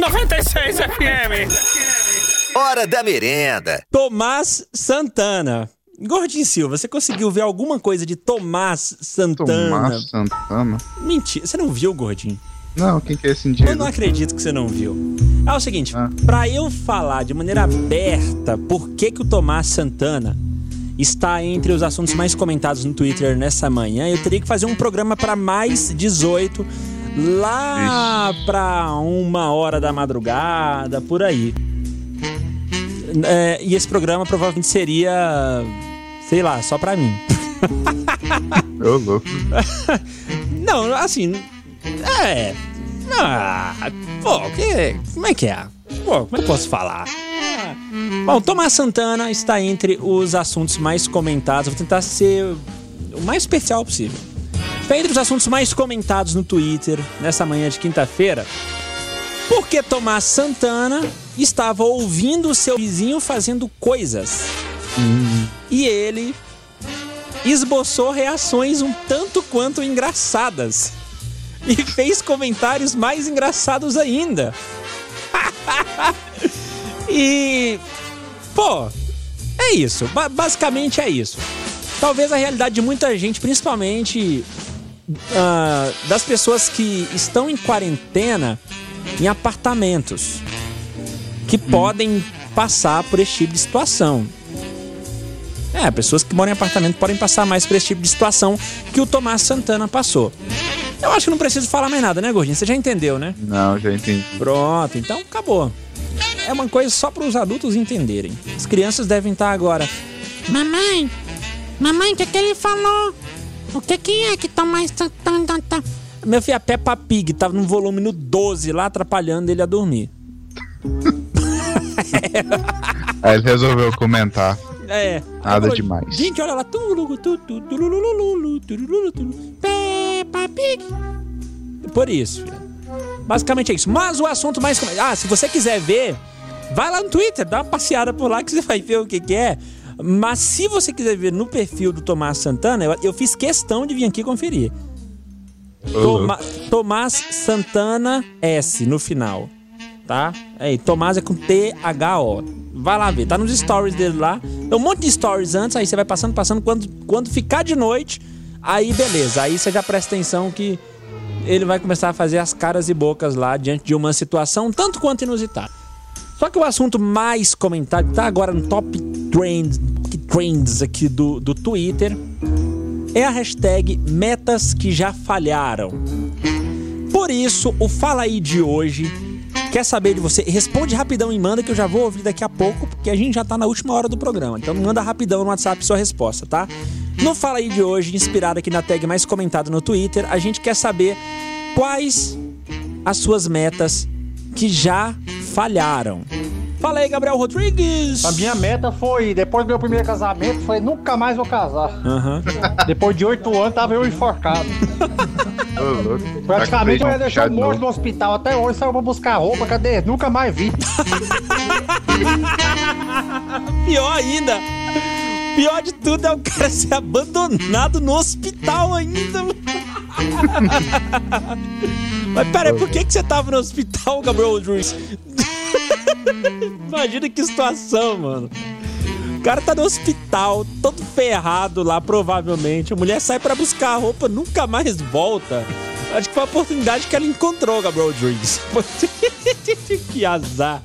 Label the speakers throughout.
Speaker 1: 96 FM.
Speaker 2: Hora da merenda.
Speaker 3: Tomás Santana. Gordinho Silva, você conseguiu ver alguma coisa de Tomás Santana?
Speaker 4: Tomás Santana.
Speaker 3: Mentira, você não viu, Gordinho?
Speaker 4: Não, quem que é esse
Speaker 3: Eu
Speaker 4: indivíduo?
Speaker 3: não acredito que você não viu. É o seguinte,
Speaker 4: Ah.
Speaker 3: pra eu falar de maneira aberta por que, que o Tomás Santana está entre os assuntos mais comentados no Twitter nessa manhã, eu teria que fazer um programa pra mais 18 lá pra uma hora da madrugada, por aí. É, e esse programa provavelmente seria, sei lá, só pra mim.
Speaker 4: Ô, louco.
Speaker 3: Não, assim. É. Ah, pô, que, como é que é? Pô, como é que eu posso falar? Bom, Tomás Santana está entre os assuntos mais comentados. Vou tentar ser o mais especial possível. Entre os assuntos mais comentados no Twitter nessa manhã de quinta-feira. Porque Tomás Santana estava ouvindo o seu vizinho fazendo coisas. E ele esboçou reações um tanto quanto engraçadas. E fez comentários mais engraçados ainda. e. Pô, é isso. Ba- basicamente é isso. Talvez a realidade de muita gente, principalmente ah, das pessoas que estão em quarentena em apartamentos, que podem passar por esse tipo de situação. É, pessoas que moram em apartamento podem passar mais por esse tipo de situação que o Tomás Santana passou. Eu acho que não preciso falar mais nada, né, Gordinho? Você já entendeu, né?
Speaker 4: Não, já entendi.
Speaker 3: Pronto, então acabou. É uma coisa só para os adultos entenderem. As crianças devem estar agora.
Speaker 5: Mamãe, mamãe, o que, que ele falou? O que, que é que Tomás Santana tá?
Speaker 3: Meu filho, a Peppa Pig tava no volume no 12 lá, atrapalhando ele a dormir.
Speaker 4: Aí ele resolveu comentar.
Speaker 3: É.
Speaker 4: Nada
Speaker 3: falou,
Speaker 4: demais.
Speaker 3: Gente, olha lá. Peppa Pig. Por isso, filho. Basicamente é isso. Mas o assunto mais... com- Ah, se você quiser ver, vai lá no Twitter, dá uma passeada por lá que você vai ver o que que é. Mas se você quiser ver no perfil do Tomás Santana, eu, eu fiz questão de vir aqui conferir. Toma- Tomás Santana S no final. Tá? Aí, Tomás é com T-H-O. Vai lá ver, tá nos stories dele lá. Tem um monte de stories antes, aí você vai passando, passando. Quando, quando ficar de noite, aí beleza. Aí você já presta atenção que ele vai começar a fazer as caras e bocas lá diante de uma situação tanto quanto inusitada. Só que o assunto mais comentado, tá agora no top trends, trends aqui do, do Twitter, é a hashtag metas que já falharam. Por isso, o Fala aí de hoje quer saber de você. Responde rapidão e manda que eu já vou ouvir daqui a pouco, porque a gente já tá na última hora do programa. Então manda rapidão no WhatsApp sua resposta, tá? No Fala aí de hoje, inspirado aqui na tag mais comentada no Twitter, a gente quer saber quais as suas metas que já falharam. Fala aí, Gabriel Rodrigues!
Speaker 6: A minha meta foi, depois do meu primeiro casamento, foi nunca mais vou casar.
Speaker 3: Aham.
Speaker 6: Depois de oito anos, tava eu enforcado. Praticamente eu
Speaker 4: Tá
Speaker 6: ia
Speaker 4: com
Speaker 6: deixar morto no hospital. Até hoje saiu pra buscar roupa, cadê? Nunca mais vi.
Speaker 3: Pior ainda. Pior de tudo é o cara ser abandonado no hospital ainda. Mas pera aí, por que, que você tava no hospital, Gabriel Rodrigues? Imagina que situação, mano. O cara tá no hospital, todo ferrado lá, provavelmente. A mulher sai pra buscar a roupa, nunca mais volta. Acho que foi a oportunidade que ela encontrou, Gabriel Rodrigues. que azar.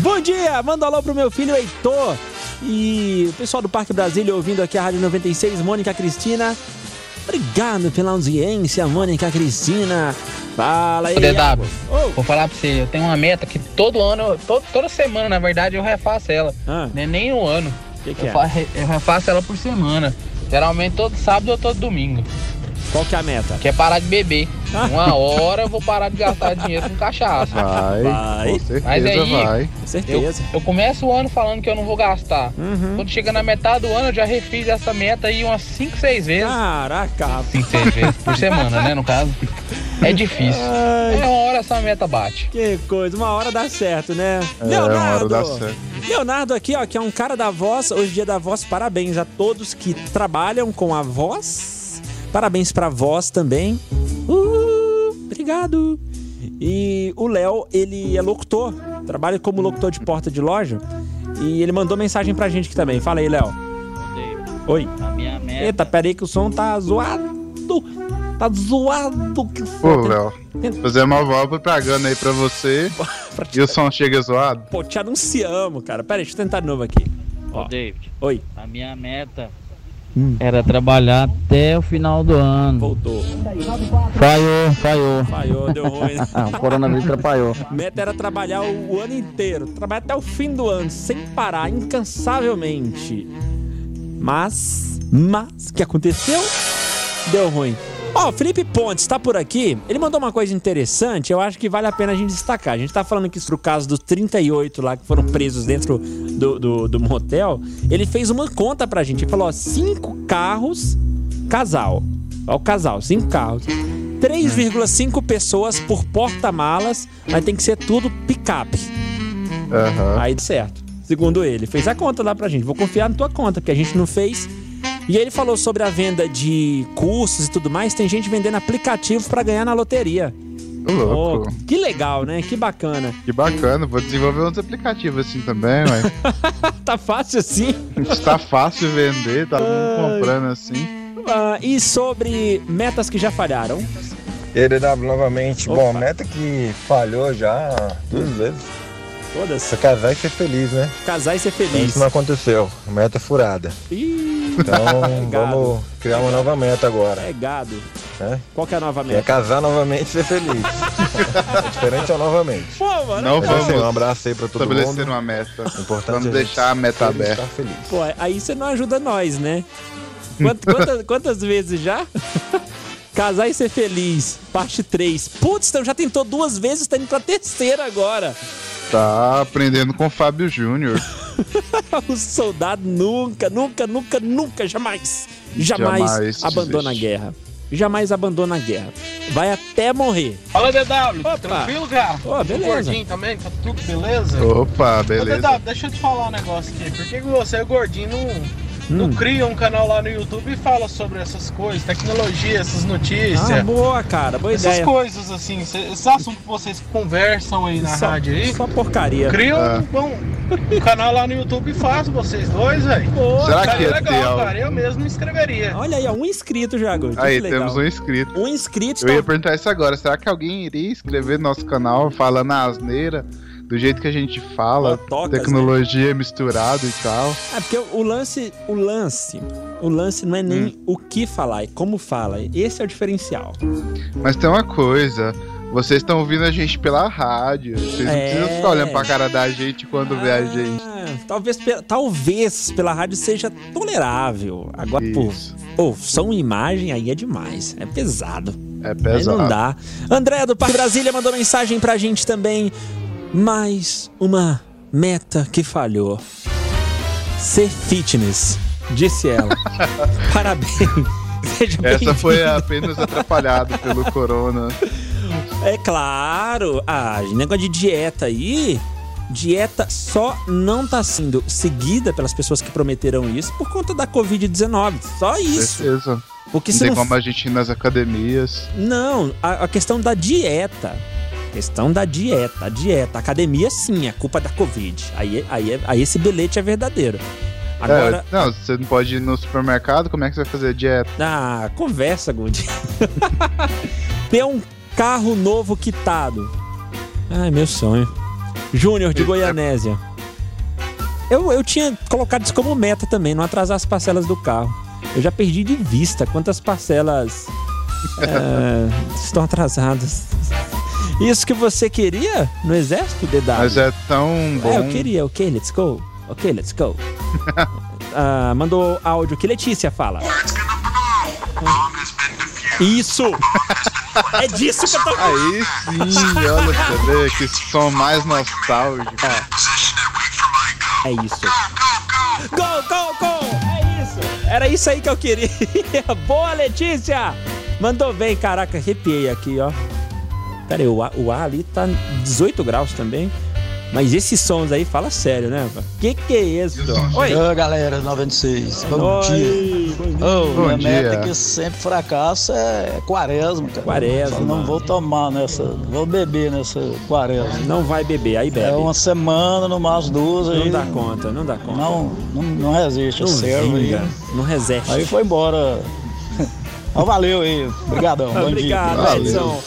Speaker 3: Bom dia, manda um alô pro meu filho Heitor. E o pessoal do Parque Brasília ouvindo aqui a Rádio 96, Mônica Cristina. Obrigado pela audiência, Mônica Cristina. Fala aí.
Speaker 7: DW.
Speaker 3: Ô,
Speaker 7: vou falar pra você, eu tenho uma meta que todo ano, to- toda semana, na verdade, eu refaço ela.
Speaker 3: Ah.
Speaker 7: Não é nem um ano.
Speaker 3: que que
Speaker 7: eu,
Speaker 3: é?
Speaker 7: fa- eu refaço ela por semana. Geralmente todo sábado ou todo domingo.
Speaker 3: Qual que é a meta?
Speaker 7: Que é parar de beber. Uma hora eu vou parar de gastar dinheiro com cachaça.
Speaker 4: Vai,
Speaker 3: Vai.
Speaker 4: com certeza
Speaker 7: Mas aí,
Speaker 4: vai.
Speaker 3: Com
Speaker 7: Eu,
Speaker 3: certeza.
Speaker 7: eu começo o ano falando que eu não vou gastar.
Speaker 3: Uhum.
Speaker 7: Quando chega na metade do ano, eu já refiz essa meta aí umas 5, 6 vezes.
Speaker 3: Caraca, rapaz.
Speaker 7: 5, 6 vezes por semana, né, no caso. É difícil.
Speaker 3: Ai,
Speaker 7: É uma hora essa meta bate.
Speaker 3: que coisa. Uma hora dá certo, né?
Speaker 4: É, uma hora dá certo.
Speaker 3: Leonardo aqui, ó, que é um cara da voz. Hoje é dia da voz. Parabéns a todos que trabalham com a voz. Parabéns pra voz também. Uh, obrigado. E o Léo, ele é locutor, trabalha como locutor de porta de loja. E ele mandou mensagem pra gente aqui também. Fala aí, Léo. Oi.
Speaker 2: A minha meta.
Speaker 3: Eita, pera aí que o som tá zoado. Tá zoado. Que
Speaker 4: Pô, Léo, fazer uma voz propaganda aí pra você e o som chega zoado.
Speaker 3: Pô, te anunciamos, cara. Pera aí, deixa eu tentar de novo aqui.
Speaker 2: Ô,
Speaker 3: Ó.
Speaker 2: David,
Speaker 3: Oi.
Speaker 2: a minha meta
Speaker 3: Hum.
Speaker 2: era trabalhar até o final do ano.
Speaker 3: Voltou.
Speaker 2: Falhou, falhou.
Speaker 3: Falhou, deu ruim.
Speaker 2: o coronavírus atrapalhou.
Speaker 3: Meta era trabalhar o, o ano inteiro, trabalhar até o fim do ano, sem parar, incansavelmente. Mas, mas, o que aconteceu? Deu ruim. Ó, o Felipe Pontes tá por aqui. Ele mandou uma coisa interessante, eu acho que vale a pena a gente destacar. A gente tá falando aqui sobre o caso dos 38 lá que foram presos dentro do, do, do motel. Ele fez uma conta pra gente. Ele falou: ó, cinco carros, casal. Ó, o casal, cinco carros. 3,5 pessoas por porta-malas, mas tem que ser tudo picape.
Speaker 4: Aham.
Speaker 3: Aí certo. Segundo ele, fez a conta lá pra gente. Vou confiar na tua conta, porque a gente não fez. E ele falou sobre a venda de cursos e tudo mais. Tem gente vendendo aplicativos pra ganhar na loteria.
Speaker 4: Louco.
Speaker 3: Oh, que legal, né? Que bacana.
Speaker 4: Que bacana, vou desenvolver uns aplicativos assim também, ué.
Speaker 3: tá fácil assim.
Speaker 4: Está fácil vender, tá todo mundo comprando assim.
Speaker 3: Ah, e sobre metas que já falharam?
Speaker 8: EDW novamente.
Speaker 3: Opa.
Speaker 8: Bom, meta que falhou já duas vezes.
Speaker 3: Todas.
Speaker 8: Se casar e ser feliz, né?
Speaker 3: Casar e ser feliz.
Speaker 8: Isso não aconteceu. Meta furada.
Speaker 3: Ih,
Speaker 8: Então
Speaker 3: Gado.
Speaker 8: vamos criar uma nova meta agora.
Speaker 3: é gado.
Speaker 8: Né?
Speaker 3: Qual que é a nova
Speaker 8: Que é
Speaker 3: meta?
Speaker 8: casar novamente e ser feliz. é diferente ao novamente.
Speaker 3: Pô, mano.
Speaker 4: Não
Speaker 8: Mas, assim, um
Speaker 4: vamos
Speaker 8: abraço aí pra todo
Speaker 4: estabelecer
Speaker 8: mundo.
Speaker 4: uma meta.
Speaker 8: Importante
Speaker 4: Vamos
Speaker 8: é
Speaker 4: deixar a meta aberta.
Speaker 8: estar feliz.
Speaker 3: Pô, aí você não ajuda nós, né? Quant- quantas, quantas vezes já? Casar e ser feliz, parte 3. Putz, então já tentou duas vezes, tá indo pra terceira agora.
Speaker 4: Tá aprendendo com o Fábio Júnior.
Speaker 3: o soldado nunca, nunca, nunca, nunca, jamais, jamais,
Speaker 4: Jamais
Speaker 3: abandona a
Speaker 4: desiste.
Speaker 3: guerra. Jamais abandona a guerra. Vai até morrer.
Speaker 1: Fala, DW.
Speaker 3: Opa.
Speaker 1: Tranquilo, cara?
Speaker 3: Ô, beleza.
Speaker 1: Gordinho também, tá tudo beleza?
Speaker 4: Opa,
Speaker 1: Ô,
Speaker 4: beleza.
Speaker 1: DW, deixa eu te falar um negócio aqui. Por que, você, gordinho, não, não
Speaker 3: Hum.
Speaker 1: cria um canal lá no YouTube e fala sobre essas coisas, tecnologia, essas notícias?
Speaker 3: Ah, boa, cara, boa
Speaker 1: essas
Speaker 3: ideia.
Speaker 1: coisas assim, esses assuntos que vocês conversam aí na
Speaker 3: Só,
Speaker 1: rádio aí.
Speaker 3: só porcaria.
Speaker 1: Cria
Speaker 4: Ah.
Speaker 1: um, um- um canal lá no YouTube e faz vocês dois, velho.
Speaker 3: Boa,
Speaker 4: Será que
Speaker 1: Seria
Speaker 4: ia ter
Speaker 1: legal,
Speaker 4: algo?
Speaker 1: cara. Eu mesmo me inscreveria.
Speaker 3: Olha aí, um inscrito já, Gordo.
Speaker 4: Aí,
Speaker 3: que legal.
Speaker 4: temos um inscrito.
Speaker 3: Um inscrito.
Speaker 4: Eu ia
Speaker 3: tá-
Speaker 4: perguntar isso agora. Será que alguém iria inscrever no nosso canal falando a asneira do jeito que a gente fala?
Speaker 3: Tocas, né?
Speaker 4: tecnologia misturada e tal.
Speaker 3: É porque o lance, o lance, o lance não é nem
Speaker 4: Hum.
Speaker 3: o que falar, é como fala. Esse é o diferencial.
Speaker 4: Mas tem uma coisa. Vocês estão ouvindo a gente pela rádio. Vocês não
Speaker 3: É.
Speaker 4: precisam ficar olhando pra cara da gente quando vê a gente.
Speaker 3: Ah, talvez, pe- talvez pela rádio seja tolerável. Agora, pô,
Speaker 4: Isso.
Speaker 3: pô, som e imagem aí é demais. É pesado.
Speaker 4: É
Speaker 3: Aí
Speaker 4: pesado.
Speaker 3: não dá. André do Parque Brasília mandou mensagem pra gente também. Mais uma meta que falhou. Ser fitness, disse ela. Parabéns. Seja
Speaker 4: Essa foi apenas atrapalhada pelo corona.
Speaker 3: É claro. Ah, negócio de dieta aí. Dieta só não tá sendo seguida pelas pessoas que prometeram isso por conta da Covid-19. Só isso.
Speaker 4: Certeza.
Speaker 3: Porque
Speaker 4: Não
Speaker 3: se
Speaker 4: tem
Speaker 3: não
Speaker 4: como a gente ir nas academias.
Speaker 3: Não, a, a questão da dieta. Questão da dieta, a dieta. A academia, sim, é culpa da Covid. Aí, aí, é- aí esse bilhete é verdadeiro. Agora,
Speaker 4: É, não, você não pode ir no supermercado, como é que você vai fazer dieta?
Speaker 3: ah, conversa, Good. Ter um carro novo quitado. Ai, meu sonho. Júnior de Goianésia. Eu, eu tinha colocado isso como meta também, não atrasar as parcelas do carro. Eu já perdi de vista quantas parcelas é, estão atrasadas. Isso que você queria no exército, DW?
Speaker 4: Mas é tão bom.
Speaker 3: É, eu queria. Ok, let's go. Ok, let's go. Ah, mandou áudio que Letícia fala. Isso! É disso que eu tô
Speaker 4: Aí sim, olha você vê que som mais nostálgico.
Speaker 3: É isso. Go, go, go! É isso! Era isso aí que eu queria. Boa, Letícia! Mandou bem, caraca, arrepiei aqui, ó. Pera aí, o ar, o ar ali tá 18 graus também. Mas esses sons aí, fala sério, né? Que que é isso? Oi.
Speaker 9: Ô galera, 96, bom
Speaker 3: Oi,
Speaker 9: dia.
Speaker 3: bom dia.
Speaker 9: Ô,
Speaker 4: Bom
Speaker 9: minha
Speaker 4: dia.
Speaker 9: meta que sempre fracassa é quaresma, cara.
Speaker 3: Quaresma.
Speaker 9: Só não vou tomar nessa, vou beber nessa quaresma.
Speaker 3: Não vai beber, aí bebe.
Speaker 9: É uma semana, no máximo duas,
Speaker 3: Não
Speaker 9: aí
Speaker 3: dá conta, não dá conta.
Speaker 9: não, não, não resiste,
Speaker 3: não
Speaker 9: serve aí.
Speaker 3: não resiste.
Speaker 9: Aí foi embora. Então valeu aí, obrigadão, bom
Speaker 3: Obrigado,
Speaker 9: dia.
Speaker 4: Valeu.
Speaker 3: Edson.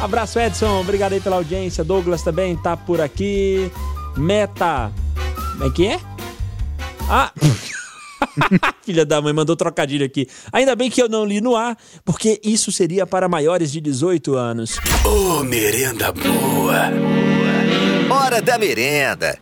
Speaker 3: Abraço, Edson. Obrigado aí pela audiência. Douglas também tá por aqui. Meta. Como é que é? Ah! Filha da mãe mandou trocadilho aqui. Ainda bem que eu não li no ar, porque isso seria para maiores de 18 anos.
Speaker 10: Ô, merenda boa. Hora da merenda.